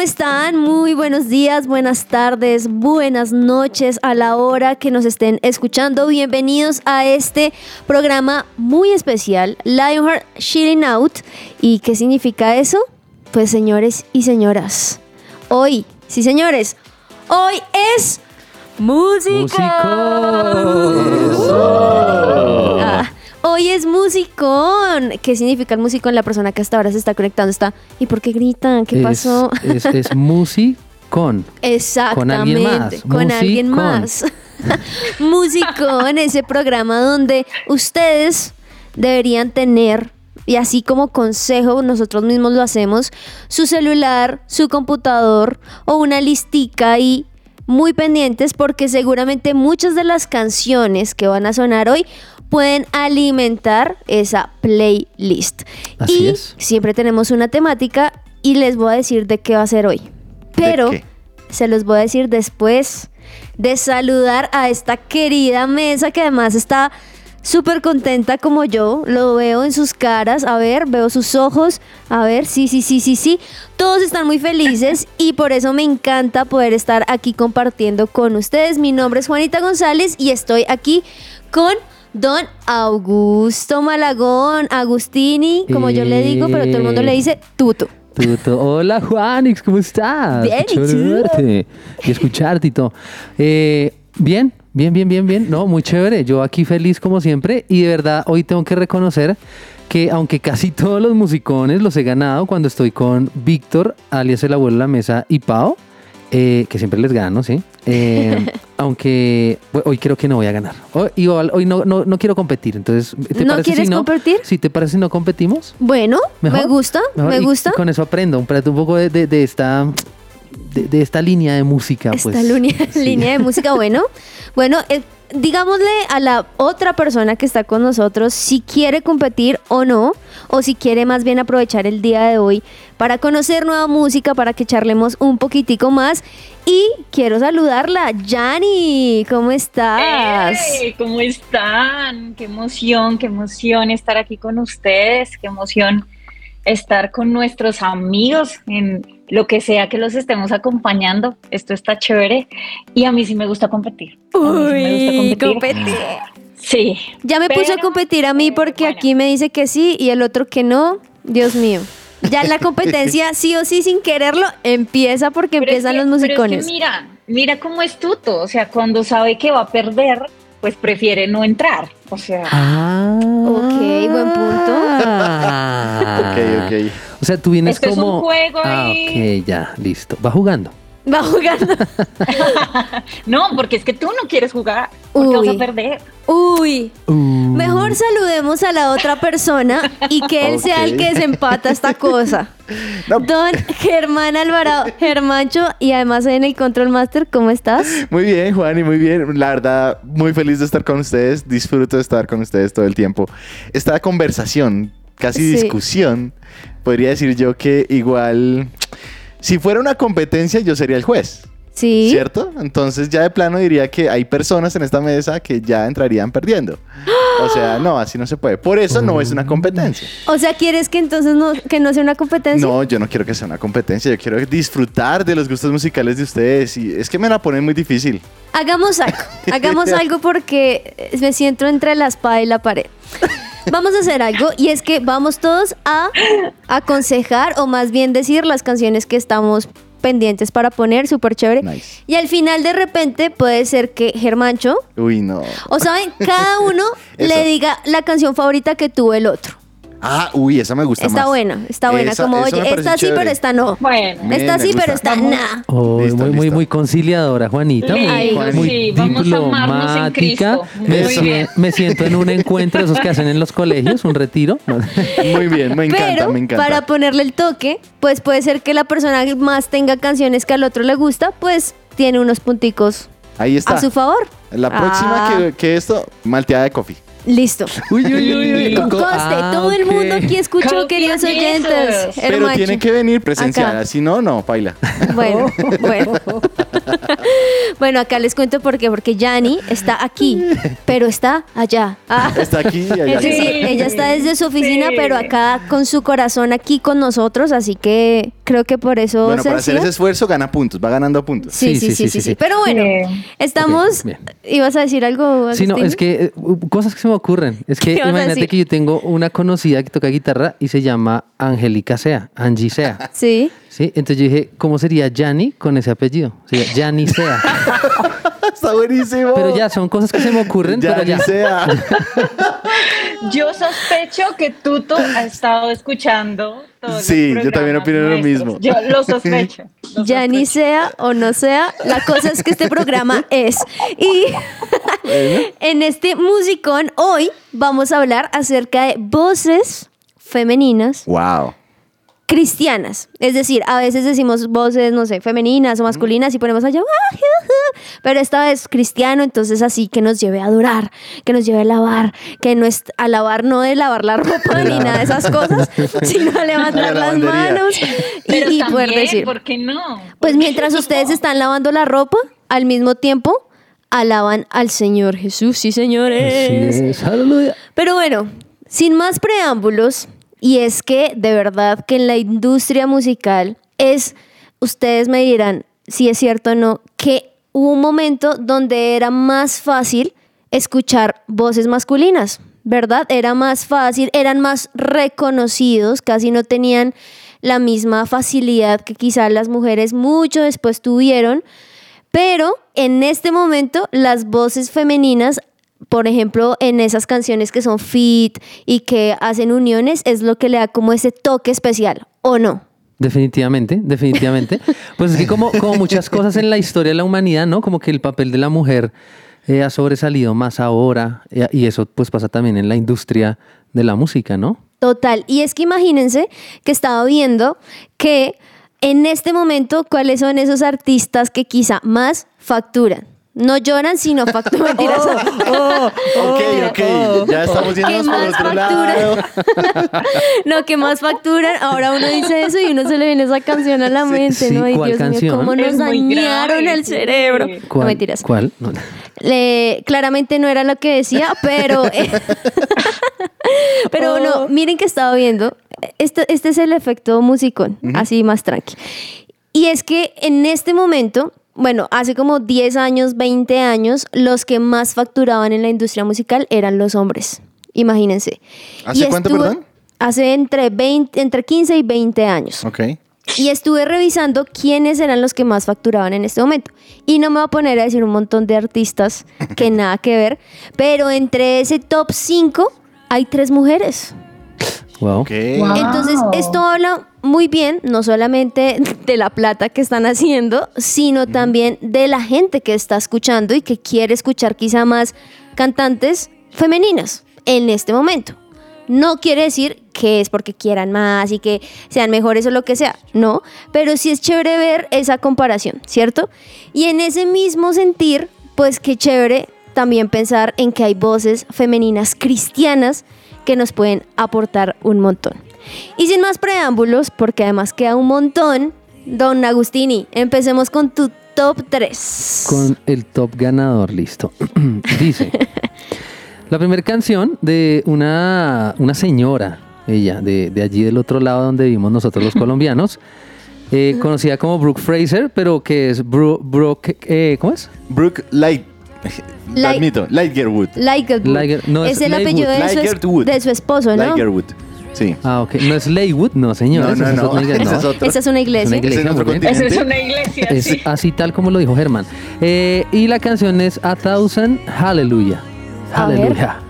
¿cómo están? Muy buenos días, buenas tardes, buenas noches a la hora que nos estén escuchando. Bienvenidos a este programa muy especial, Lionheart Chilling Out. ¿Y qué significa eso? Pues señores y señoras, hoy, sí señores, hoy es música. Hoy es musicón. ¿Qué significa el musicón? La persona que hasta ahora se está conectando está. ¿Y por qué gritan? ¿Qué Es- pasó? Es, es musicón. Exactamente, con alguien más. Musicón. Musicón, ese programa donde ustedes deberían tener, y así como consejo, nosotros mismos lo hacemos, su celular, su computador o una listica y muy pendientes porque seguramente muchas de las canciones que van a sonar hoy pueden alimentar esa playlist. Así y es. siempre tenemos una temática y les voy a decir de qué va a ser hoy. Pero se los voy a decir después de saludar a esta querida mesa que además está súper contenta como yo. Lo veo en sus caras. A ver, veo sus ojos. A ver, sí, sí, sí, sí, sí. Todos están muy felices y por eso me encanta poder estar aquí compartiendo con ustedes. Mi nombre es Juanita González y estoy aquí con Don Augusto Malagón, Agustini, como yo le digo, pero todo el mundo le dice Tuto. Tuto. Hola Juanix, ¿cómo estás? Bien, Qué ¿y verte y escucharte y todo. Eh, bien, bien, bien, bien, bien. No, muy chévere. Yo aquí feliz como siempre y de verdad hoy tengo que reconocer que aunque casi todos los musicones los he ganado cuando estoy con Víctor, alias el abuelo de la mesa y Pau, eh, que siempre les gano, ¿sí? Eh, aunque bueno, hoy creo que no voy a ganar. Hoy, igual, hoy no, no, no quiero competir, entonces ¿te ¿No quieres si no? competir? Si te parece si no competimos. Bueno, me gusta, Mejor, me y- gusta. y con eso aprendo, un, un poco de, de- de esta de, de esta línea de música. Esta pues. línea, Sí. línea de música, bueno. Bueno, eh, digámosle a la otra persona que está con nosotros si quiere competir o no, o si quiere más bien aprovechar el día de hoy para conocer nueva música, para que charlemos un poquitico más. Y quiero saludarla, Yani, ¿cómo estás? ¿Cómo están? Qué emoción, qué emoción estar aquí con ustedes, qué emoción estar con nuestros amigos en lo que sea que los estemos acompañando. Esto está chévere y a mí sí me gusta competir. Mí sí me gusta competir. Sí. Ya me puso a Pero, competir a mí porque bueno. aquí me dice que sí y el otro que no. Dios mío. Ya la competencia, sí o sí, sin quererlo, empieza porque Pero es empiezan que- los pero es que musicones. mira, mira cómo es tuto. O sea, cuando sabe que va a perder, pues prefiere no entrar. O sea, Ah. Ok, buen punto. Ah. Ok, ok. O sea, tú vienes Esto es un como. juego ah, ahí. ok, ya, listo. Va jugando. Va jugando. no, porque es que tú no quieres jugar, porque Uy. vas a perder. Uy. Uh. Mejor saludemos a la otra persona y que él sea el que desempata esta cosa. No. Don Germán Alvarado, Germancho, y además en el Control Master, ¿cómo estás? Muy bien, Juan, y muy bien. La verdad, muy feliz de estar con ustedes. Disfruto de estar con ustedes todo el tiempo. Esta conversación, casi Sí. discusión, podría decir yo que igual, si fuera una competencia, yo sería el juez. Sí. ¿Cierto? Entonces ya de plano diría que hay personas en esta mesa que ya entrarían perdiendo. O sea, no, así no se puede. Por eso no es una competencia. O sea, ¿quieres que entonces no, que no sea una competencia? No, yo no quiero que sea una competencia. Yo quiero disfrutar de los gustos musicales de ustedes. Y es que me la ponen muy difícil. Hagamos algo. Hagamos algo porque me siento entre la espada y la pared. Vamos a hacer algo y es que vamos todos a aconsejar o más bien decir las canciones que estamos pendientes para poner, súper chévere. Nice. Y al final de repente puede ser que Germancho, Uy, no. o saben, cada uno le diga la canción favorita que tuvo el otro. Ah, uy, esa me gusta Está más. buena, está buena. Esa- como, esa oye, esta sí, chévere. pero esta no. Bueno, Me- esta sí, pero esta nah. Oh, Listo, muy, muy, listo. muy conciliadora, Juanita. Muy, Listo, muy sí, vamos a amarnos en diplomática. Cristo. Me, bien. me siento en un encuentro de esos que hacen en los colegios, un retiro. Muy bien, me encanta, Pero me encanta. para ponerle el toque, pues puede ser que la persona que más tenga canciones que al otro le gusta, pues tiene unos punticos Ahí está. a su favor. La próxima Ah, que, que esto, malteada de coffee. Listo. Uy, uy, uy, uy. Conste, Ah, todo el mundo aquí escuchó, Copian queridos oyentes. Pero tiene que venir presencial, si no, no, baila. Bueno, bueno. bueno, acá les cuento por qué. Porque Yanni está aquí, pero está allá. Ah. Está aquí y allá. Es decir, Sí. ella está desde su oficina, Sí. pero acá con su corazón aquí con nosotros, así que creo que por eso Bueno, para hacer ese esfuerzo gana puntos, va ganando puntos. Sí, sí, sí, sí, sí, Pero bueno, Sí. estamos. ¿Ibas a decir algo? Sí, no, Agustín? es que eh, cosas que se me ocurren. Es que ¿Qué vas a imagínate que yo tengo una conocida que toca guitarra y se llama Angélica Sea, Angie Sea. Sí. Sí, entonces yo dije, ¿cómo sería Yanni con ese apellido? Sería Yanni Sea. Está buenísimo. Pero ya son cosas que se me ocurren, ya pero ya. sea. Yo sospecho que Tuto ha estado escuchando todos Sí, los yo también opino lo mismo. Yo lo sospecho. lo Ya ni sea o no sea, la cosa es que este programa es. Y en este musicón hoy vamos a hablar acerca de voces femeninas wow. cristianas. Es decir, a veces decimos voces, no sé, femeninas o masculinas y ponemos allá, "Ah, juju", pero esta vez cristiano, entonces así que nos lleve a adorar, que nos lleve a lavar, que no es a lavar no de lavar la ropa ni nada de esas cosas, sino a levantar la las manos Pero y, y poder decir. ¿por qué no? Pues ¿Por qué mientras no? ustedes están lavando la ropa, al mismo tiempo alaban al Señor Jesús, sí señores. Es, aleluya. Pero bueno, sin más preámbulos, y es que de verdad que en la industria musical es, ustedes me dirán si es cierto o no, que hubo un momento donde era más fácil escuchar voces masculinas, ¿verdad? Era más fácil, eran más reconocidos, casi no tenían la misma facilidad que quizá las mujeres mucho después tuvieron. Pero en este momento las voces femeninas, por ejemplo, en esas canciones que son fit y que hacen uniones, es lo que le da como ese toque especial, ¿o no? Definitivamente, definitivamente. Pues es que como, como muchas cosas en la historia de la humanidad, ¿no? Como que el papel de la mujer eh, ha sobresalido más ahora eh, y eso pues pasa también en la industria de la música, ¿no? Total. Y es que imagínense que estaba viendo que en este momento, ¿cuáles son esos artistas que quizá más facturan? No lloran, sino facturan. Mentiras. Ok, ok. Ya estamos ¿Qué yéndonos por más otro lado. facturan? no, que más facturan. Ahora uno dice eso y uno se le viene esa canción a la mente, sí, ¿no? Ay, ¿cuál Dios canción? mío, cómo nos dañaron el cerebro. No, ¿Cuál? mentiras. ¿Cuál? No. Le- claramente no era lo que decía, pero. pero no, miren que estaba viendo. Este, este es el efecto musicón, así más tranqui. Y es que en este momento, bueno, hace como 10 años, 20 años, los que más facturaban en la industria musical eran los hombres. Imagínense. ¿Hace Y cuánto, estuve- perdón? Hace entre, 20, entre 15 y 20 años. Ok. Y estuve revisando quiénes eran los que más facturaban en este momento. Y no me voy a poner a decir un montón de artistas que nada que ver, pero entre ese top 5 hay tres mujeres. Wow. Entonces, esto habla muy bien, no solamente de la plata que están haciendo, sino también de la gente que está escuchando y que quiere escuchar quizá más cantantes femeninas en este momento. No quiere decir que es porque quieran más y que sean mejores o lo que sea, no, pero sí es chévere ver esa comparación, ¿cierto? Y en ese mismo sentir, pues qué chévere también pensar en que hay voces femeninas cristianas que nos pueden aportar un montón. Y sin más preámbulos, porque además queda un montón, don Agustini, empecemos con tu top 3. Con el top ganador, listo. Dice, la primera canción de una, una señora, ella, de, de allí del otro lado donde vivimos nosotros los colombianos, eh, conocida como Brooke Fraser, pero que es Bru- Brooke, eh, ¿cómo es? Brooke Light. Lo admito, Lightgerwood. Liger- no, es, es el apellido de su, es- de su esposo, ¿no? Lightgerwood. Sí. Ah, ok. No es Leywood, no, señor. No, no, esa es no. Ese otro. Esa es una iglesia. Ese es otro muy bien. una iglesia, Es sí. así tal como lo dijo Germán. Eh, y la canción es A Thousand Hallelujah. A ver. Hallelujah.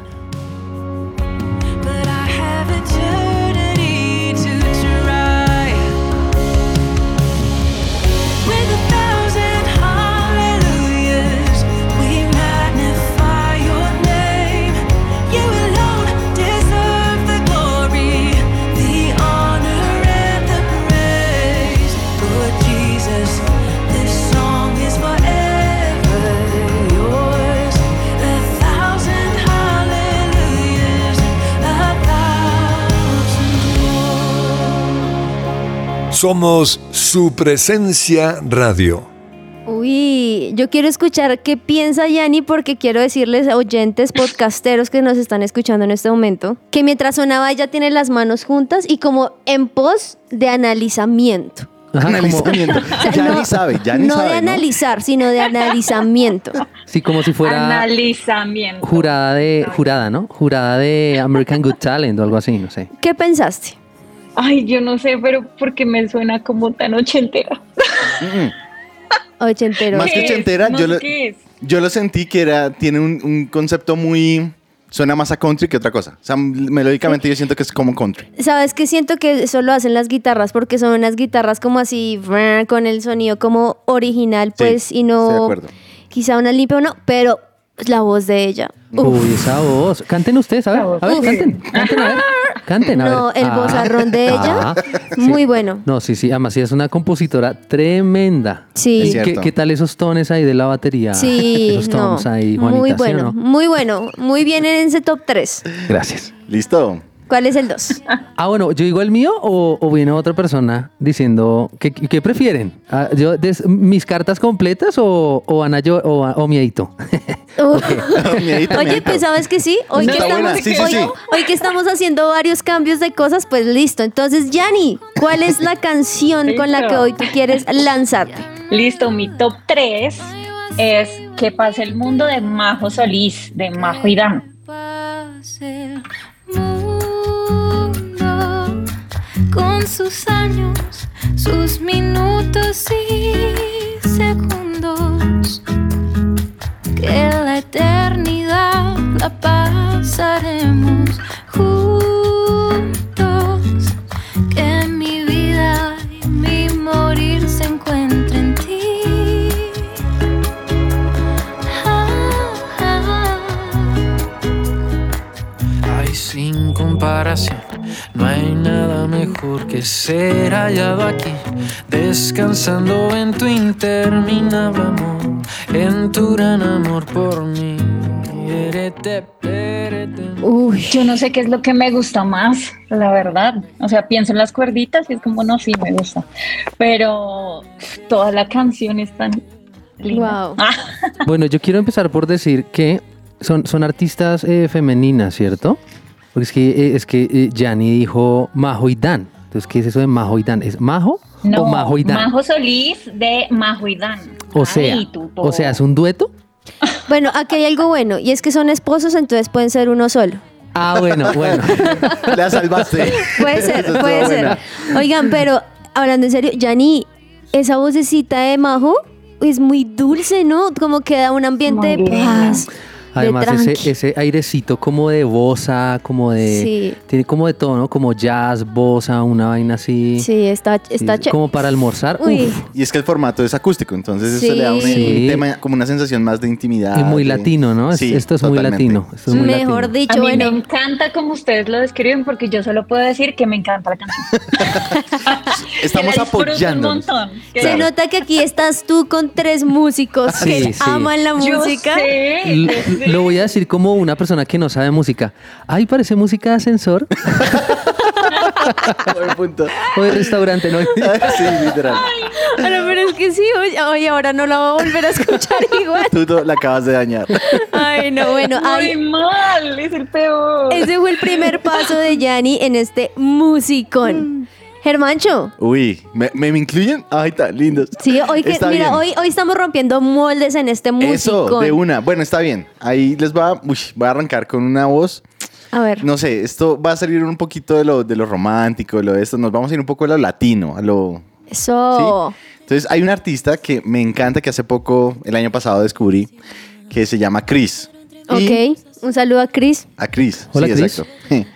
Somos su presencia radio. Uy, yo quiero escuchar qué piensa Yanni porque quiero decirles a oyentes podcasteros que nos están escuchando en este momento que mientras sonaba ella tiene las manos juntas y como en pos de analizamiento. Ajá, como- Analizamiento. O sea, ya no- ni sabe, ya ni no sabe. de ¿no? analizar, sino de analizamiento. sí, como si fuera Analizamiento. jurada de, jurada, ¿no? Jurada de American Good Talent o algo así, no sé. ¿Qué pensaste? Ay, yo no sé, pero porque me suena como tan ochentera. Mm, Ochentero. Más que ochentera, No yo lo- qué es. Yo lo sentí que era, tiene un, un concepto muy... Suena más a country que otra cosa. O sea, melódicamente yo siento que es como country. ¿Sabes qué siento que eso lo hacen las guitarras? Porque son unas guitarras como así, con el sonido como original, pues, Sí, y no... estoy de acuerdo. Quizá una limpia o no, pero la voz de ella. uf. Uy, esa voz. Canten ustedes, a ver. A ver, canten. Canten, a ver. Canten, a ver. No, el Ah. vozarrón de ella, Ah, muy bueno. No, sí, sí. Además, sí es una compositora tremenda. Sí. Es ¿Qué, qué tal esos tones ahí de la batería? Sí, Esos no. tones ahí, Juanita, muy ¿sí o bueno, no? muy bueno. Muy bien en ese top 3. Gracias. ¿Listo? ¿Cuál es el 2? Ah, bueno, ¿yo digo el mío o, o viene otra persona diciendo qué, qué prefieren? Ah, yo, des- ¿Mis cartas completas o, o Ana yo o, o miedito? Miedito, Oye, miedito. pues sabes que sí, hoy que, estamos, buena, sí, sí, hoy, sí. hoy que estamos haciendo varios cambios de cosas, pues listo. Entonces, Yanni, ¿cuál es la canción con la que hoy tú quieres lanzarte? Listo, mi top 3 es Que pase el mundo de Majo Solís, de Majo mundo con sus años, sus minutos y segundos. Que la eternidad la pasaremos juntos. Mejor que ser hallado aquí, descansando en tu interminable amor, en tu gran amor por mí. Uy, Yo no sé qué es lo que me gusta más, la verdad. O sea, pienso en las cuerditas y es como, no, sí, me gusta. Pero toda la canción es tan linda. Wow. Ah, Bueno, yo quiero empezar por decir que son, son artistas eh, femeninas, ¿cierto? Porque es que, eh, es que eh, Gianni dijo Majo y Dan. Entonces, ¿qué es eso de Majo y Dan? ¿Es Majo no, o Majo y Dan? Majo Solís de Majo y Dan. o sea, Ay, tú, o sea, ¿es un dueto? Bueno, aquí hay algo bueno, y es que son esposos, entonces pueden ser uno solo. Ah, bueno, bueno. La salvaste. Puede ser, puede ser. buena. Oigan, pero hablando en serio, Yanni, esa vocecita de Majo es muy dulce, ¿no? Como que da un ambiente de Muy paz. Además, de ese, ese airecito como de bossa, como de... Sí. Tiene como de todo, ¿no? Como jazz, bossa, una vaina así. Sí, está, está. Como para almorzar. Uy, uf. Y es que el formato es acústico, entonces eso le da un, Sí. un tema, como una sensación más de intimidad. Y muy de- latino, ¿no? Es- Sí, esto es muy latino. Esto es muy mejor latino. dicho, a mí bueno. me encanta como ustedes lo describen porque yo solo puedo decir que me encanta la canción. Estamos. Que Se Claro. nota que aquí estás tú con tres músicos Sí, que sí. aman la Yo música. yo sé. Lo voy a decir como una persona que no sabe música. Ay, parece música de ascensor Buen punto. o de restaurante, ¿no? sí, literal. Pero, pero es que sí, oye, oye, ahora no la voy a volver a escuchar igual. Tú la acabas de dañar. Ay, no, bueno, Muy ay, mal, es el peor. ese fue el primer paso de Yanni en este musicón. Germancho, Uy, ¿me, me, me incluyen? Ay, tan lindos. sí, hoy que, Está mira, bien. hoy, hoy estamos rompiendo moldes en este musicón. Eso, de una. Bueno, está bien. Ahí les va, uy, voy a arrancar con una voz. A ver. No sé, esto va a salir un poquito de lo, de lo romántico, de lo de esto. Nos vamos a ir un poco a lo latino, a lo... Eso. Entonces, hay un artista que me encanta, que hace poco, el año pasado descubrí, que se llama Chris. Y- Ok. Un saludo a Chris. A Chris. Hola, sí, Chris. exacto.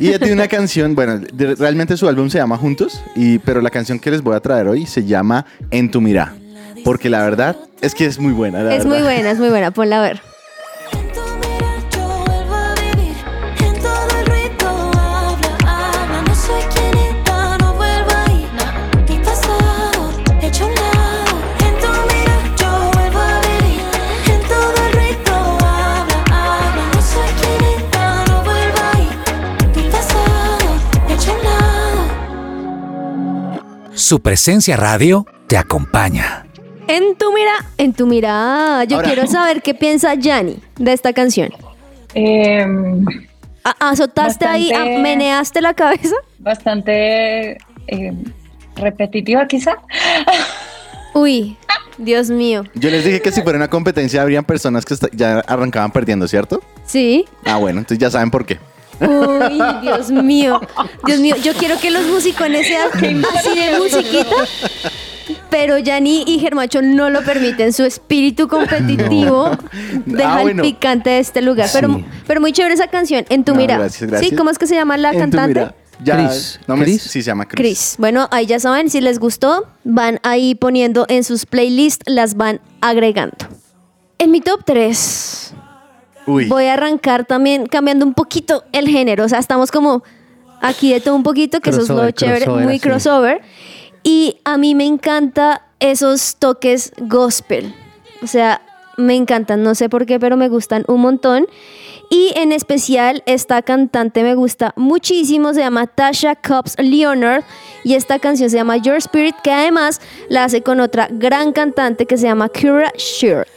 Y ella tiene una canción, bueno, de- realmente su álbum se llama Juntos, y, pero la canción que les voy a traer hoy se llama En tu mirá. Porque la verdad es que es muy buena. la Es muy verdad. buena, es muy buena. Ponla a ver. Su presencia radio te acompaña. En tu mira, en tu mirada, yo Ahora- quiero saber qué piensa Yanni de esta canción. Em, A- ¿Azotaste ahí, Bastante- a- meneaste la cabeza? bastante em, repetitiva quizá. Uy, Dios mío. Yo les dije que si fuera una competencia habrían personas que ya arrancaban perdiendo, ¿cierto? Sí. Ah, bueno, entonces ya saben por qué. Uy, Dios mío. Dios mío, yo quiero que los musicones sean así de musiquita. Pero Yanni y Germacho no lo permiten. Su espíritu competitivo deja Ah, bueno. el picante de este lugar. Pero, Sí. pero muy chévere esa canción. En tu No, mira. gracias, gracias. ¿Sí? ¿Cómo es que se llama la En tu cantante? mira, ya, Chris. No me, Chris. Sí, se llama Chris. Chris. Bueno, ahí ya saben, si les gustó, van ahí poniendo en sus playlists, las van agregando. En mi top 3 Uy. voy a arrancar también cambiando un poquito el género. O sea, estamos como aquí de todo un poquito, que eso es lo chévere, crossover, muy así. crossover. Y a mí me encanta esos toques gospel. O sea, me encantan, no sé por qué, pero me gustan un montón. Y en especial esta cantante me gusta muchísimo, se llama Tasha Cobbs Leonard y esta canción se llama Your Spirit, que además la hace con otra gran cantante que se llama Kira Sheard.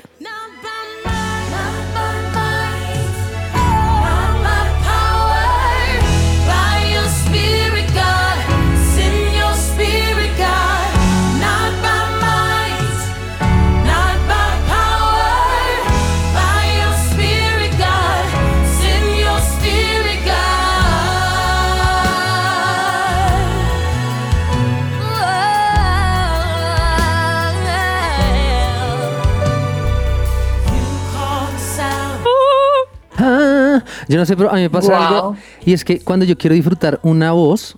Yo no sé, pero a mí me pasa Wow. algo. Y es que cuando yo quiero disfrutar una voz,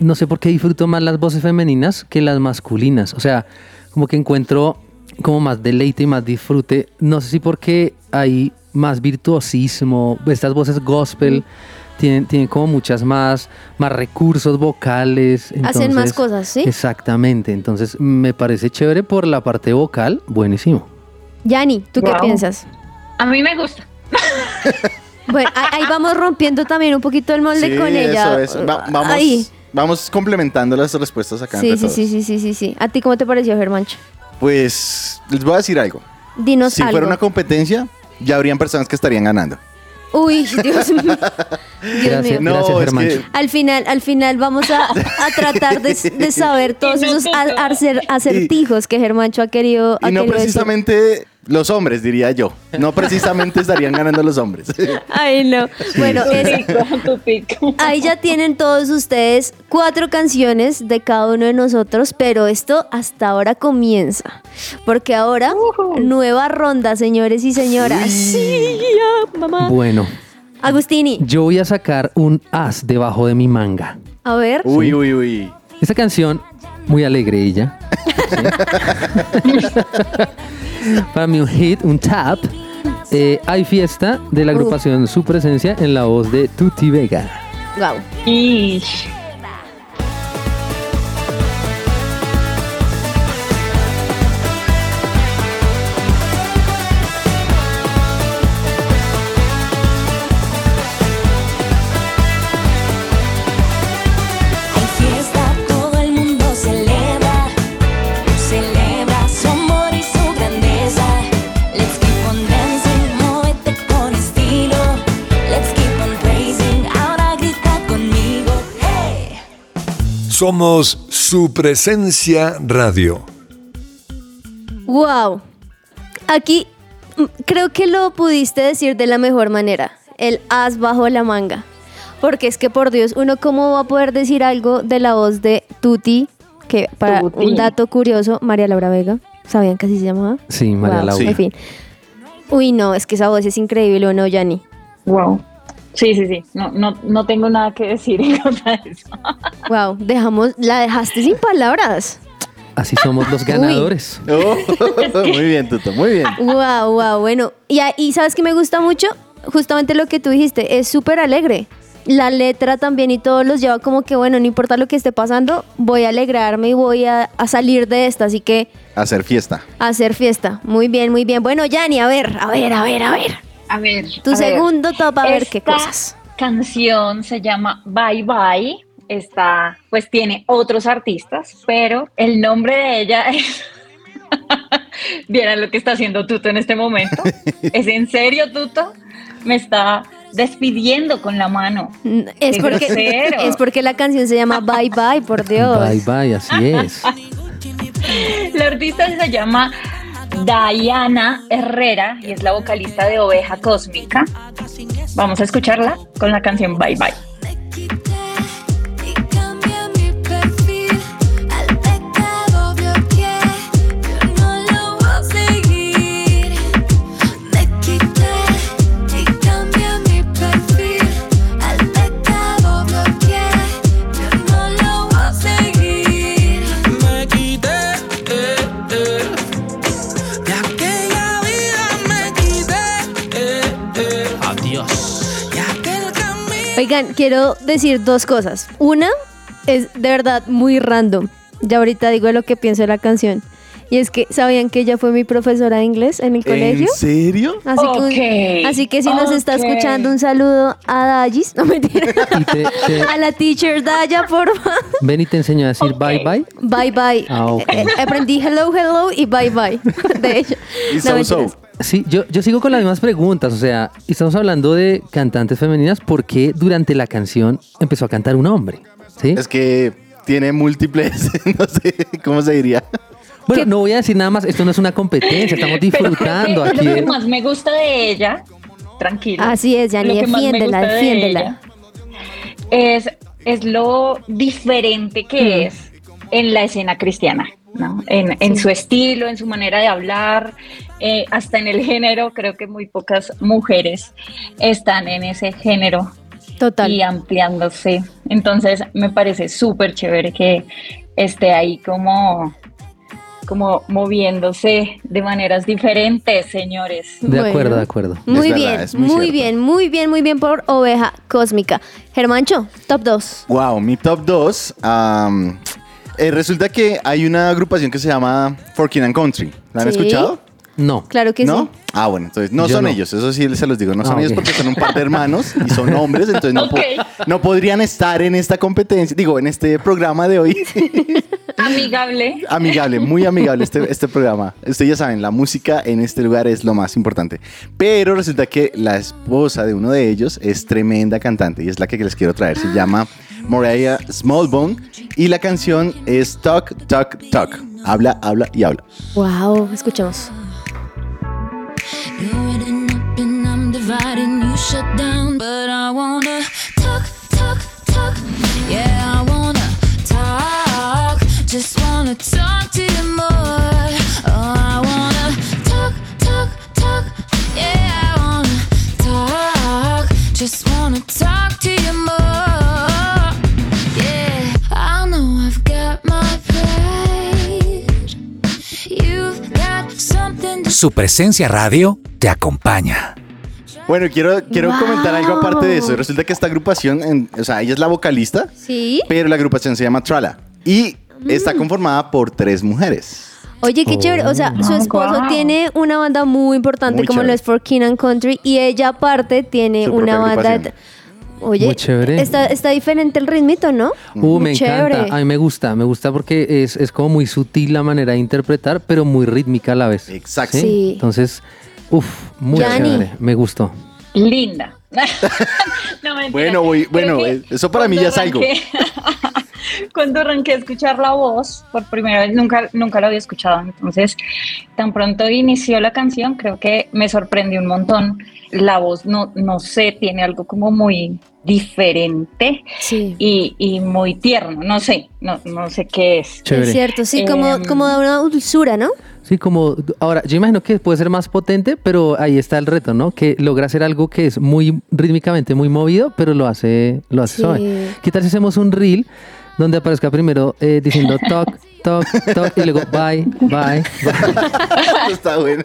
no sé por qué disfruto más las voces femeninas que las masculinas. O sea, como que encuentro como más deleite y más disfrute. No sé si porque hay más virtuosismo. Estas voces gospel tienen, tienen como muchas más, más recursos vocales. Hacen más entonces- cosas, ¿sí? Exactamente. Entonces me parece chévere por la parte vocal. Buenísimo. Yani, ¿tú qué piensas? A mí me gusta. Bueno, ahí vamos rompiendo también un poquito el molde Sí, con ella. eso, eso. Va- vamos, Ahí. vamos complementando las respuestas acá. Sí, entre sí, sí, todos. sí, sí, sí, sí. ¿A ti cómo te pareció, Germancho? Pues les voy a decir algo. Dinos Si algo. fuera una competencia, ya habrían personas que estarían ganando. Uy, Dios mío. Dios Gracias. mío. Gracias, es Germán. que Al final, al final vamos a, a tratar de, de saber todos esos acertijos que Germancho ha querido, ha Y no querido decir. Los hombres, diría yo. No precisamente estarían ganando los hombres. Ay, no. Bueno, es- pico, tu pico. ahí ya tienen todos ustedes cuatro canciones de cada uno de nosotros, pero esto hasta ahora comienza. Porque ahora, nueva ronda, señores y señoras. Sí, ya, mamá. Bueno, Agustini, yo voy a sacar un as debajo de mi manga. a ver. Uy, uy, uy. Esta canción, muy alegre ella. ¿sí? Para mí un hit, un tap. Eh, hay fiesta de la agrupación Su Presencia en la voz de Tuti Vega. Wow. Ish. Somos su presencia radio. Wow. Aquí mm, creo que lo pudiste decir de la mejor manera. El as bajo la manga. Porque es que por Dios, uno cómo va a poder decir algo de la voz de Tuti, que para Tuti. un dato curioso, María Laura Vega, ¿sabían que así se llamaba? Sí, María Wow, Laura. Sí. En fin. Uy, no, es que esa voz es increíble, ¿o no, Yanni? Wow. Sí, sí, sí. No, no, no tengo nada que decir en contra de eso. Wow, dejamos, la dejaste sin palabras. Así somos los ganadores. Oh, muy bien, Tuto, muy bien. Wow, wow, bueno. Y, y sabes que me gusta mucho, justamente lo que tú dijiste, es súper alegre. La letra también y todos los lleva como que, bueno, no importa lo que esté pasando, voy a alegrarme y voy a, a salir de esta, así que Hacer fiesta. hacer fiesta. Muy bien, muy bien. Bueno, Yanni, a ver, a ver, a ver, a ver. A ver. Tu a ver. segundo top, a ver qué Esta cosas. canción se llama Bye Bye está, pues tiene otros artistas, pero el nombre de ella es... Vieran lo que está haciendo Tuto en este momento. ¿Es en serio, Tuto? Me está despidiendo con la mano. Es porque, es porque la canción se llama Bye Bye, por Dios. Bye bye, así es. La artista se llama Diana Herrera y es la vocalista de Oveja Cósmica. Vamos a escucharla con la canción Bye Bye. Oigan, quiero decir dos cosas. Una es de verdad muy random. Ya ahorita digo lo que pienso de la canción. Y es que, ¿sabían que ella fue mi profesora de inglés en el colegio? ¿En serio? Así, que, Ok, así que si nos está escuchando, un saludo a Dayis. No mentira. Te- te- a la teacher Daya, porfa. ven y te enseño a decir Ok. bye bye. Bye bye. Ah, ok. Eh, aprendí hello, hello y bye bye. De ella. Y No, so, so. Sí, yo, yo sigo con las mismas preguntas, o sea, estamos hablando de cantantes femeninas, ¿por qué durante la canción empezó a cantar un hombre? ¿Sí? Es que tiene múltiples, no sé cómo se diría. Bueno, no voy a decir nada más, esto no es una competencia, estamos disfrutando aquí. Lo que de- más me gusta de ella, tranquila. Así es, me defiéndela, de defiéndela. Es, es lo diferente que es en la escena cristiana, ¿no? En, en su estilo, en su manera de hablar, eh, hasta en el género. Creo que muy pocas mujeres están en ese género Total. y ampliándose. Entonces me parece súper chévere que esté ahí como, como moviéndose de maneras diferentes, señores. De Bueno. acuerdo, de acuerdo. Muy Es bien, muy bien, muy bien, muy bien por Oveja Cósmica. Germancho, top 2. Wow, mi top 2. Resulta que hay una agrupación que se llama Forking and Country. ¿La han Sí. escuchado? No. Claro que ¿No? sí. Ah, bueno, entonces no Yo son no. ellos, eso sí se los digo, no son Ah, ellos ok. porque son un par de hermanos y son hombres, entonces no, po- Ok. no podrían estar en esta competencia, digo, en este programa de hoy. Amigable. amigable, muy amigable este, este programa. Ustedes ya saben, la música en este lugar es lo más importante. Pero resulta que la esposa de uno de ellos es tremenda cantante y es la que les quiero traer. Se llama Mariah Smallbone y la canción es Talk, Talk, Talk. Habla, habla y habla. Wow, escuchemos. You're written up and I'm dividing, you shut down. But I wanna talk, talk, talk. Yeah, I wanna talk. Just wanna talk to you more. Oh, I wanna talk, talk, talk. Yeah, Su presencia radio te acompaña. Bueno, quiero, quiero Wow. comentar algo aparte de eso. Resulta que esta agrupación, en- o sea, ella es la vocalista, Sí. pero la agrupación se llama Trala y está Mm. conformada por tres mujeres. Oye, qué chévere. O sea, su Oh, esposo wow. tiene una banda muy importante Muy como lo chévere. es For King and Country y ella aparte tiene Su una banda. agrupación. Oye, Muy chévere. Está, está diferente el ritmito, ¿no? Uh, Muy me chévere. encanta. A mí me gusta, me gusta porque es, es como muy sutil la manera de interpretar, pero muy rítmica a la vez. Exacto. Sí. Entonces, uff, muy Yani. chévere. Me gustó. Linda. No. Bueno, voy- bueno, eso para mí ya es algo. Cuando arranqué a escuchar la voz por primera vez, nunca, nunca la había escuchado. Entonces, tan pronto inició la canción, creo que me sorprendió un montón. La voz, no, no sé, tiene algo como muy diferente Sí. y, y muy tierno. No sé, no, no sé qué es. Chévere. Es cierto, sí, como, Em, como de una dulzura, ¿no? Sí, como ahora, yo imagino que puede ser más potente, pero ahí está el reto, ¿no? Que logra hacer algo que es muy rítmicamente muy movido, pero lo hace, lo hace Sí. suave. ¿Qué tal si hacemos un reel donde aparezca primero eh, diciendo talk, talk, talk y luego bye, bye, bye? Está bueno.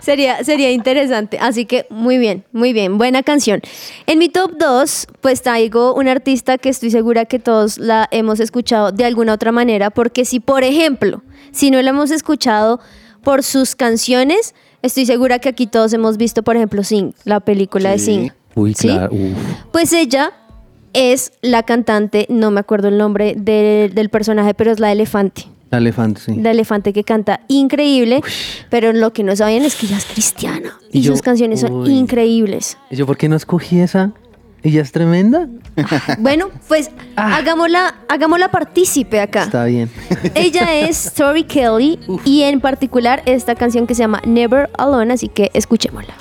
Sería, sería interesante. Así que muy bien, muy bien. Buena canción. En mi top 2, pues traigo una artista que estoy segura que todos la hemos escuchado de alguna otra manera. Porque si, por ejemplo, si no la hemos escuchado por sus canciones, estoy segura que aquí todos hemos visto, por ejemplo, Sing, la película de. Sing. Uy, ¿Sí? claro. uf. Pues ella es la cantante, no me acuerdo el nombre de- del personaje, pero es la elefante. La elefante, sí. La elefante que canta increíble, pero lo que no sabían es que ella es cristiana. Y, Y yo- sus canciones son increíbles. ¿Y yo por qué no escogí esa? ¿Ella es tremenda? Bueno, pues hagámosla, hagámosla partícipe acá. Ah. Está bien. Ella es Tori Kelly y en particular esta canción que se llama Never Alone, así que escuchémosla.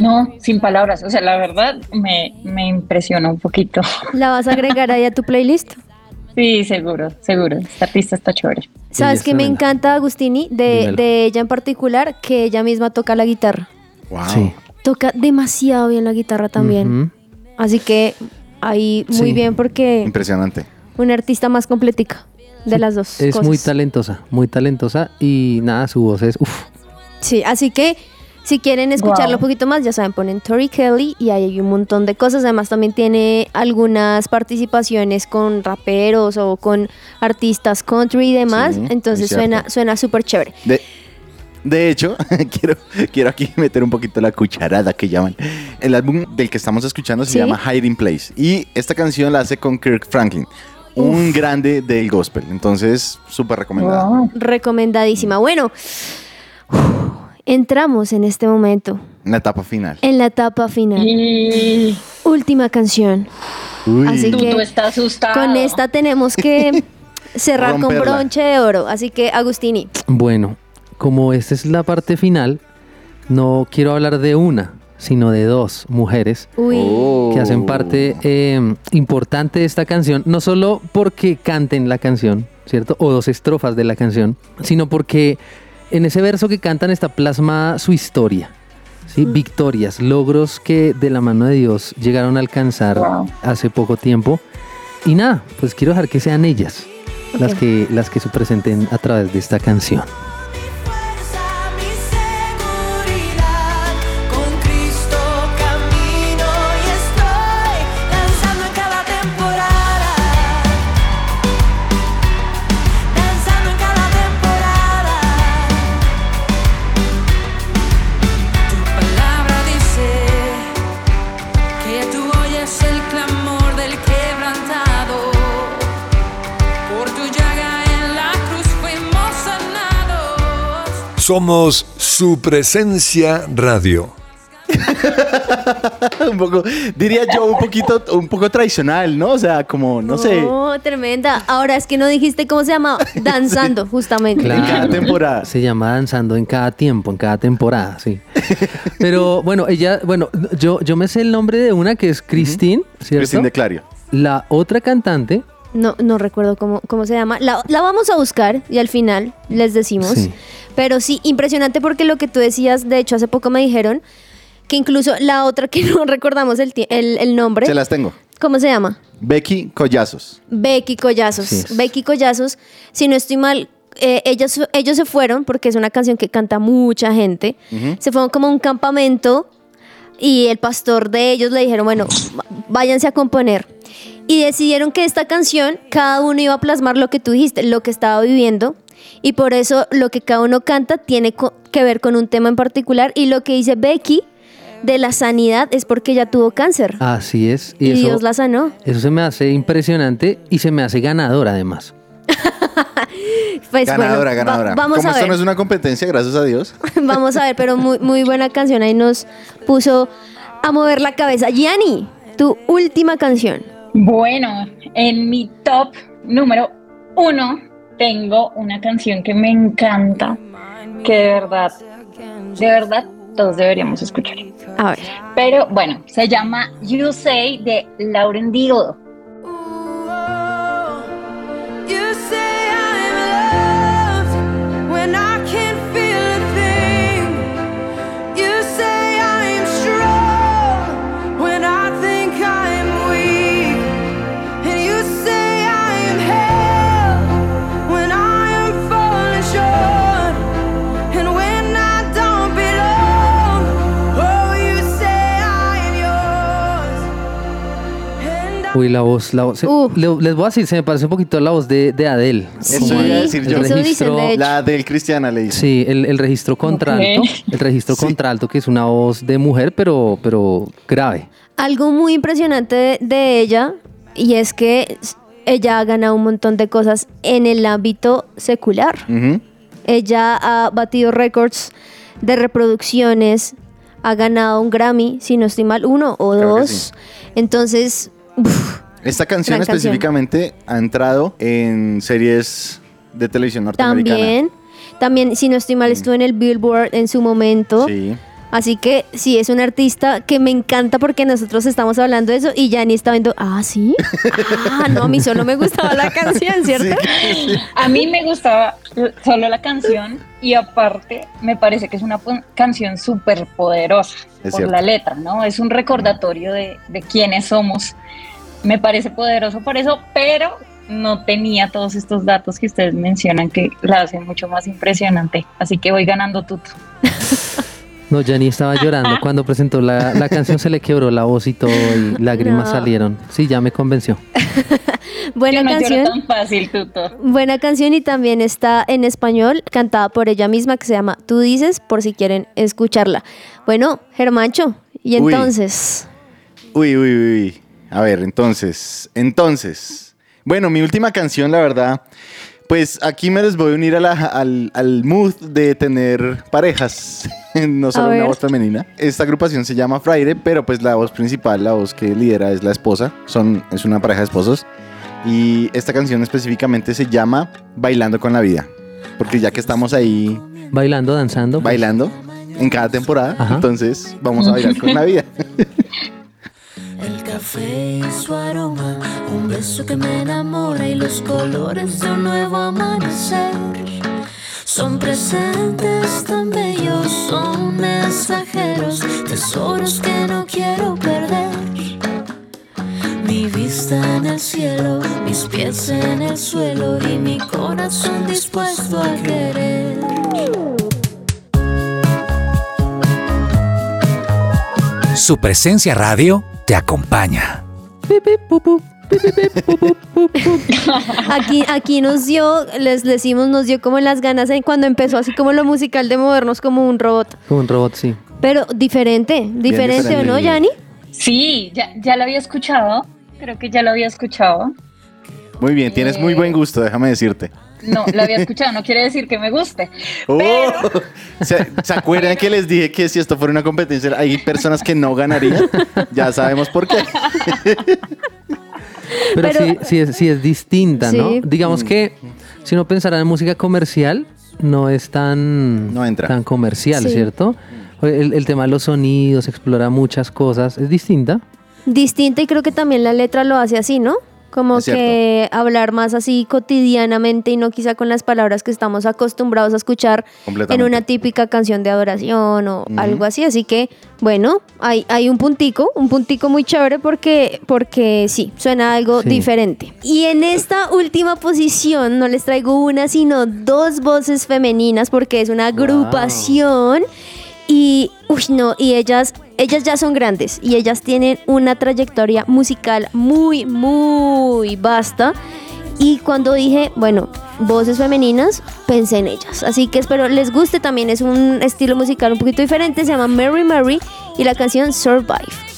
No, sin palabras. O sea, la verdad me, me impresiona un poquito. ¿La vas a agregar ahí a tu playlist? Sí, seguro, seguro. Esta artista está chévere. ¿Sabes es qué me encanta, Agustini, de, de ella en particular? Que ella misma toca la guitarra. Wow. Sí. Toca demasiado bien la guitarra también. Así que ahí muy Sí. bien porque Impresionante. una artista más completica de las dos Es cosas. muy talentosa, muy talentosa y nada, su voz es uff. Sí, así que si quieren escucharlo un poquito más, ya saben, ponen Tori Kelly y ahí hay un montón de cosas. Además, también tiene algunas participaciones con raperos o con artistas country y demás. Sí, Entonces suena, suena súper chévere. De, de hecho, quiero, quiero aquí meter un poquito la cucharada que llaman. El álbum del que estamos escuchando se Sí. llama Hiding Place. Y esta canción la hace con Kirk Franklin, un grande del gospel. Entonces, súper recomendada. Wow. Recomendadísima. Bueno, entramos en este momento En la etapa final. en la etapa final. Y Última canción. Uy. Así tú, que tú estás asustado. con esta tenemos que cerrar con bronche de oro. Así que, Agustini, Bueno, como esta es la parte final, no quiero hablar de una, sino de dos mujeres uy. Oh. que hacen parte eh, importante de esta canción, no solo porque canten la canción, ¿cierto? O dos estrofas de la canción, sino porque en ese verso que cantan está plasmada su historia. ¿sí? Victorias, logros que de la mano de Dios llegaron a alcanzar Wow. hace poco tiempo. Y nada, pues quiero dejar que sean ellas las, que, las que se presenten a través de esta canción. Somos su presencia radio. un poco, diría yo, un poquito, un poco tradicional, ¿no? O sea, como, no sé, Oh, tremenda. Ahora es que no dijiste cómo se llamaba. Danzando, justamente. en cada Claro. temporada. Se llama danzando en cada tiempo, en cada temporada, sí. Pero bueno, ella, bueno, yo, yo me sé el nombre de una que es Christine, ¿cierto? Cristín de Clario. La otra cantante, No, no recuerdo cómo, cómo se llama. La, la vamos a buscar y al final les decimos. Sí. Pero sí, impresionante porque lo que tú decías, de hecho, hace poco me dijeron que incluso la otra que no recordamos el, el, el nombre. Se las tengo. ¿Cómo se llama? Becky Collazos. Becky Collazos. Becky Collazos, si no estoy mal, eh, ellos, ellos se fueron, porque es una canción que canta mucha gente, se fueron como a un campamento y el pastor de ellos le dijeron, bueno, váyanse a componer. Y decidieron que esta canción, cada uno iba a plasmar lo que tú dijiste, lo que estaba viviendo. Y por eso lo que cada uno canta tiene co- que ver con un tema en particular. Y lo que dice Becky de la sanidad es porque ella tuvo cáncer. así es. y Y, eso, Dios la sanó. eso se me hace impresionante y se me hace ganadora además. Pues, bueno, ganadora, va- ganadora. vamos Como a esto ver. no es una competencia, gracias a Dios. Vamos a ver, pero muy, muy buena canción. Ahí nos puso a mover la cabeza. Gianni, tu última canción. Bueno, en mi top número uno tengo una canción que me encanta, que de verdad, de verdad, todos deberíamos escuchar. A ver. Pero bueno, se llama You Say de Lauren Deal. Uy, la voz, la voz. Uh. le- les voy a decir, se me parece un poquito a la voz de, de Adele. Eso Como iba a el- decir el yo. Eso dicen, registro- de hecho. La del Cristiana le dice. Sí, el, el registro contralto. El registro Sí. contralto, que es una voz de mujer, pero, pero grave. Algo muy impresionante de, de ella y es que ella ha ganado un montón de cosas en el ámbito secular. Ella ha batido récords de reproducciones, ha ganado un Grammy, si no estoy mal, uno o Claro dos. sí. Entonces, uf, Esta canción Gran canción. específicamente ha entrado en series de televisión norteamericana. también, también, si no estoy mal, estuvo en el Billboard en su momento. Sí. Así que sí, es un artista que me encanta porque nosotros estamos hablando de eso y Yanni está viendo, ah, sí. Ah, no, a mí solo me gustaba la canción, ¿cierto? A mí me gustaba solo la canción y aparte me parece que es una canción súper poderosa Es por cierto. la letra, ¿no? Es un recordatorio de, de quiénes somos. Me parece poderoso por eso, pero no tenía todos estos datos que ustedes mencionan que la hacen mucho más impresionante. Así que voy ganando tuto. No, Jenny estaba llorando cuando presentó la, la canción, se le quebró la voz y todo, y lágrimas No. salieron. Sí, ya me convenció. Buena Yo no canción. tan fácil, tuto. Buena canción y también está en español, cantada por ella misma, que se llama Tú dices, por si quieren escucharla. Bueno, Germancho, y entonces, Uy, uy, uy, uy. A ver, entonces, entonces. Bueno, mi última canción, la verdad, pues aquí me les voy a unir a la- al, al mood de tener parejas, no solo una voz femenina. Esta agrupación se llama Friday, pero pues la voz principal, la voz que lidera es la esposa, son, es una pareja de esposos. Y esta canción específicamente se llama Bailando con la Vida, porque ya que estamos ahí Bailando, danzando. pues, bailando en cada temporada, Ajá. entonces vamos a bailar con la vida. El café y su aroma, un beso que me enamora y los colores de un nuevo amanecer. Son presentes tan bellos, son mensajeros, tesoros que no quiero perder. Mi vista en el cielo, mis pies en el suelo y mi corazón dispuesto a querer. Su presencia radio te acompaña. aquí, aquí nos dio, les decimos, nos dio como las ganas en cuando empezó así como lo musical de movernos como un robot. Como un robot, sí. Pero diferente, diferente, ¿o no. Yanni? Sí, ya, ya lo había escuchado. Creo que ya lo había escuchado. Muy bien, tienes muy buen gusto, déjame decirte. No, lo había escuchado, no quiere decir que me guste. Oh, ¿Se, se acuerdan que les dije que si esto fuera una competencia hay personas que no ganarían? Ya sabemos por qué. Pero, Pero- sí, sí, es, sí es distinta, ¿no? Sí. Digamos que si uno pensara en música comercial, no es tan, No entra. tan comercial, Sí. ¿cierto? El, el tema de los sonidos, explora muchas cosas, es distinta. Distinta y creo que también la letra lo hace así, ¿no? Como Es cierto. que hablar más así cotidianamente y no quizá con las palabras que estamos acostumbrados a escuchar en una típica canción de adoración o algo así. Así que, bueno, hay, hay un puntico, un puntico muy chévere porque, porque sí, suena algo Sí. diferente. Y en esta última posición no les traigo una, sino dos voces femeninas porque es una agrupación. Y, uy, no, y ellas, ellas ya son grandes y ellas tienen una trayectoria musical muy, muy vasta. Y cuando dije, bueno, voces femeninas, pensé en ellas. Así que espero les guste. También es un estilo musical un poquito diferente. Se llama Mary Mary y la canción Survive.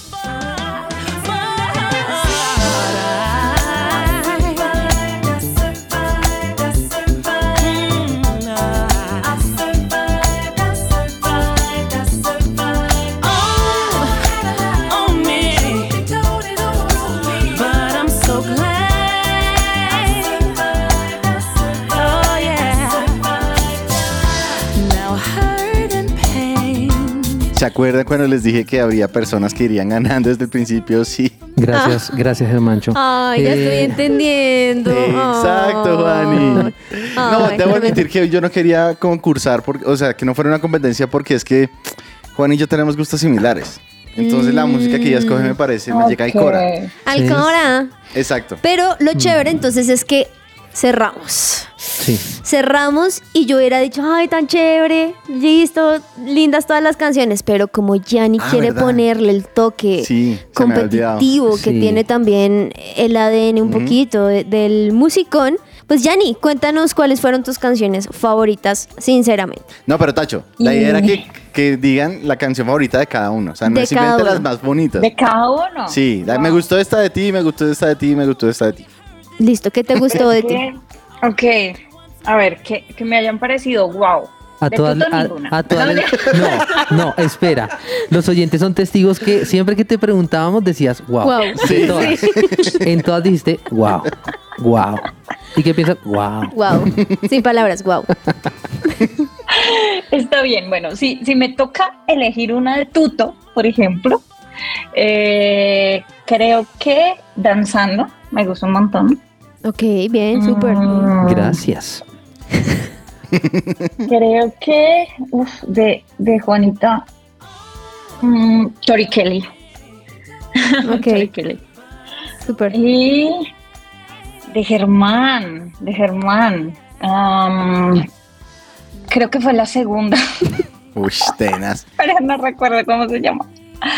Acuerdan cuando les dije que habría personas que irían ganando desde el principio? Sí. Gracias, gracias, Germancho. Ay, ya estoy Eh, entendiendo. Exacto, Juani. No, Ay, debo admitir que yo no quería concursar, porque, o sea, que no fuera una competencia porque es que Juan y yo tenemos gustos similares. Entonces la música que ella escoge me parece, me llega al cora. Alcora. Exacto. Pero lo chévere entonces es que cerramos. Sí. Cerramos y yo hubiera dicho, ay, tan chévere, listo, lindas todas las canciones, pero como Yanni Ah, quiere ¿verdad? ponerle el toque Sí, competitivo que Sí. tiene también el ADN un poquito de- del musicón, pues Yanni, cuéntanos cuáles fueron tus canciones favoritas, sinceramente. No, pero Tacho, la idea era que, que digan la canción favorita de cada uno. O sea, no De es simplemente las más bonitas. De cada uno. Sí, me gustó esta de ti, me gustó esta de ti, me gustó esta de ti. Listo, ¿qué te gustó de ti? Ok, a ver, que, que me hayan parecido wow. A todas, a, ninguna. a todas No, no, espera. Los oyentes son testigos que siempre que te preguntábamos decías, wow. Wow. Todas. En todas dijiste, wow, wow. ¿Y qué piensas? Wow. Wow, sin palabras, wow. Está bien, bueno, si, si me toca elegir una de tuto, por ejemplo, eh, creo que danzando, me gusta un montón. Ok, bien, súper. Mm, Gracias. Creo que, uf, de, de Juanita, mm, Tori Kelly. Tori Ok, Kelly. súper. Y de Germán, de Germán. creo que fue la segunda, Uy, tenaz. pero no recuerdo cómo se llama.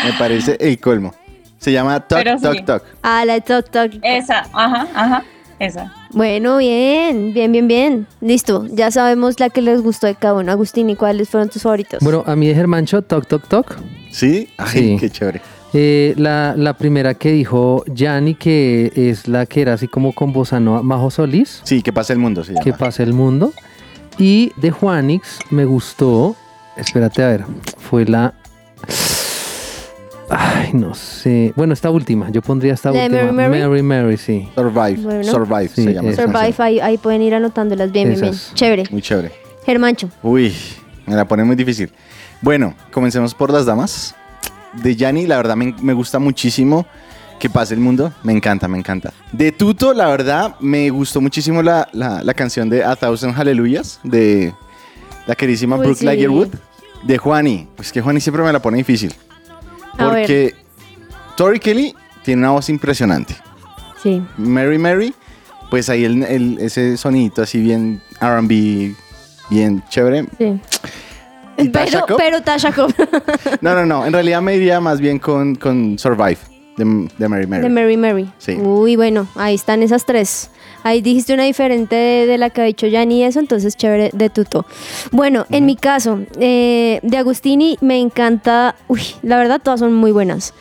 Me parece el colmo. Se llama Talk, Pero sí. Talk. Ah, la de Toc Toc. Esa, ajá, ajá, esa. Bueno, bien, bien, bien, bien. Listo, ya sabemos la que les gustó de cada uno. Agustín, ¿y cuáles fueron tus favoritos? Bueno, a mí de Germancho, toc, toc, toc. ¿Sí? Ay, Sí. qué chévere. Eh, la, la primera que dijo Yanni, que es la que era así como con bossa nova, Majo Solís, Sí, que pasa el mundo, se llama. que pasa el mundo. Y de Juanix me gustó, espérate a ver, fue la... Ay, no sé. Bueno, esta última, yo pondría esta ¿La de última. Mary Mary? Mary, Mary, sí. Survive, Bueno. Survive Sí, se llama. esa Survive, ahí, ahí pueden ir anotándolas bien, bien, bien. Esas. Chévere. Muy chévere. Germancho. Uy, me la pone muy difícil. Bueno, comencemos por las damas. De Yanni, la verdad me, me gusta muchísimo que pase el mundo. Me encanta, me encanta. De Tuto, la verdad, me gustó muchísimo la, la- la canción de A Thousand Hallelujahs de la queridísima Uy, Brooke sí. Ligerwood. De Juani, pues que Juani siempre me la pone difícil. Porque Tori Kelly tiene una voz impresionante. Sí. Mary Mary, pues ahí el, el- ese sonidito así bien RB, bien chévere. Sí. ¿Y Tasha Pero, Cobb? pero Tasha Cobb. No, no, no. En realidad me iría más bien con, con Survive de, de Mary Mary. De Mary Mary. Sí. Uy, bueno, ahí están esas tres. Ahí dijiste una diferente de, de la que ha dicho Yanni y eso, entonces chévere de tuto. Bueno, en mi caso, eh, de Agustini me encanta. Uy, la verdad, todas son muy buenas.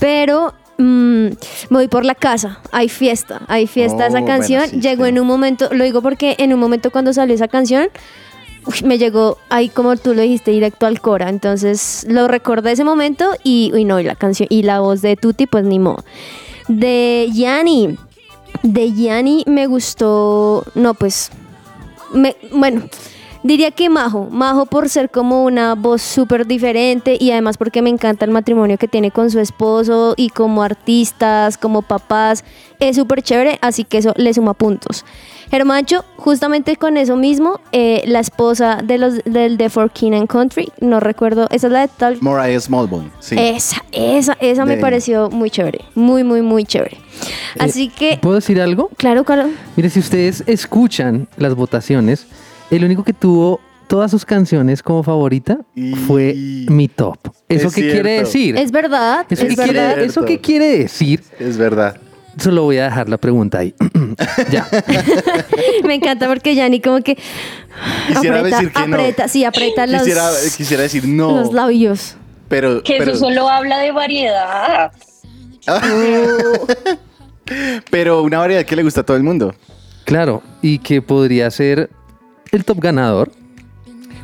Pero mm, me voy por la casa. Hay fiesta, hay fiesta Oh, esa bueno, canción. sí, Llegó sí. en un momento, lo digo porque en un momento cuando salió esa canción, uy, me llegó ahí como tú lo dijiste directo al Cora entonces lo recordé ese momento y uy no y la canción y la voz de Tuti pues ni modo de Yanni de Yanni me gustó no pues me- bueno diría que Majo Majo por ser como una voz súper diferente y además porque me encanta el matrimonio que tiene con su esposo y como artistas como papás es súper chévere así que eso le suma puntos Germancho, justamente con eso mismo, eh, la esposa de los del de For King and Country, no recuerdo, esa es la de tal. Mariah Smallbone, sí. Esa, esa, esa me pareció muy chévere, muy, muy, muy chévere. Así que, ¿Puedo decir algo? claro, claro. Mire, si ustedes escuchan las votaciones, el único que tuvo todas sus canciones como favorita Y- fue mi top. ¿Eso Es qué quiere decir? Es verdad, ¿Eso, es qué quiere, verdad. cierto. ¿Eso qué quiere decir? Es verdad. Solo voy a dejar la pregunta ahí. ya. Me encanta porque Yanni como que Quisiera aprieta, decir que no. aprieta, sí, aprieta los, Quisiera, quisiera decir no, los labios. pero, Que pero, eso solo habla de variedad. pero una variedad que le gusta a todo el mundo. Claro, y que podría ser el top ganador.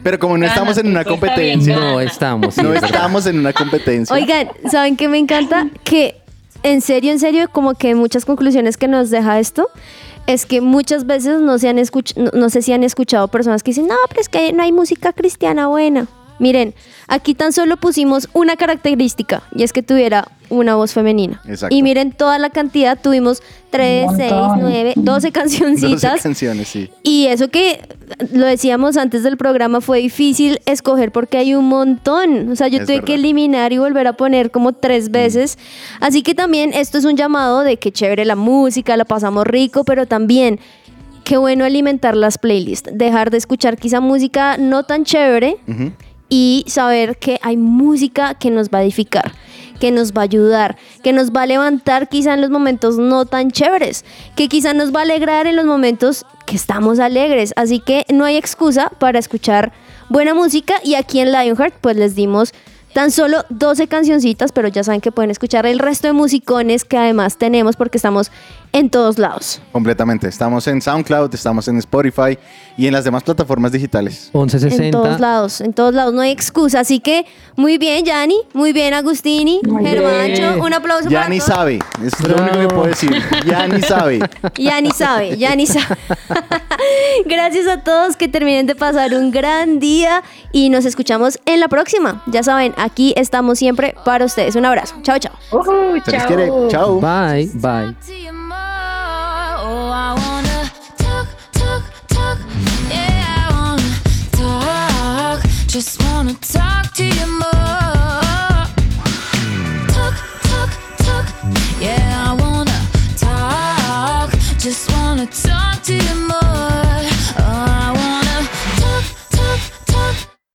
Pero como no Gana, estamos en una competencia. No estamos. sí, no es estamos en una competencia. Oigan, ¿saben qué me encanta? Que en serio, en serio, como que muchas conclusiones que nos deja esto es que muchas veces no, se han escuch- no, no sé si han escuchado personas que dicen, no, pero es que no hay música cristiana buena. Miren, aquí tan solo pusimos una característica y es que tuviera una voz femenina. Exacto. Y miren toda la cantidad, tuvimos 3, Un 6, montón. 9, 12 cancioncitas. 12 canciones, sí. Y eso que lo decíamos antes del programa fue difícil escoger porque hay un montón. O sea, yo Es tuve verdad. que eliminar y volver a poner como tres veces. Así que también esto es un llamado de que chévere la música, la pasamos rico, pero también qué bueno alimentar las playlists, dejar de escuchar quizá música no tan chévere Ujú. Y saber que hay música que nos va a edificar, que nos va a ayudar, que nos va a levantar quizá en los momentos no tan chéveres, que quizá nos va a alegrar en los momentos que estamos alegres. Así que no hay excusa para escuchar buena música y aquí en Lionheart pues les dimos tan solo 12 cancioncitas, pero ya saben que pueden escuchar el resto de musicones que además tenemos porque estamos en todos lados. Completamente. Estamos en SoundCloud, estamos en Spotify y en las demás plataformas digitales. 1160. En todos lados, en todos lados, no hay excusa. Así que muy bien, Yanni, muy bien, Agustini, Muy Germancho, bien. un aplauso Ya para sabe. Es lo único que puedo decir. Ya ni sabe. Ya ni sabe, ya ni sabe. Gracias a todos que terminen de pasar un gran día y nos escuchamos en la próxima. Ya saben, aquí estamos siempre para ustedes. Un abrazo. Chao, chao. Uh, les chao. quiere. Chao. Bye, bye. Just wanna talk to you more. Talk, talk, talk. Yeah, I wanna talk. Just wanna talk to you more.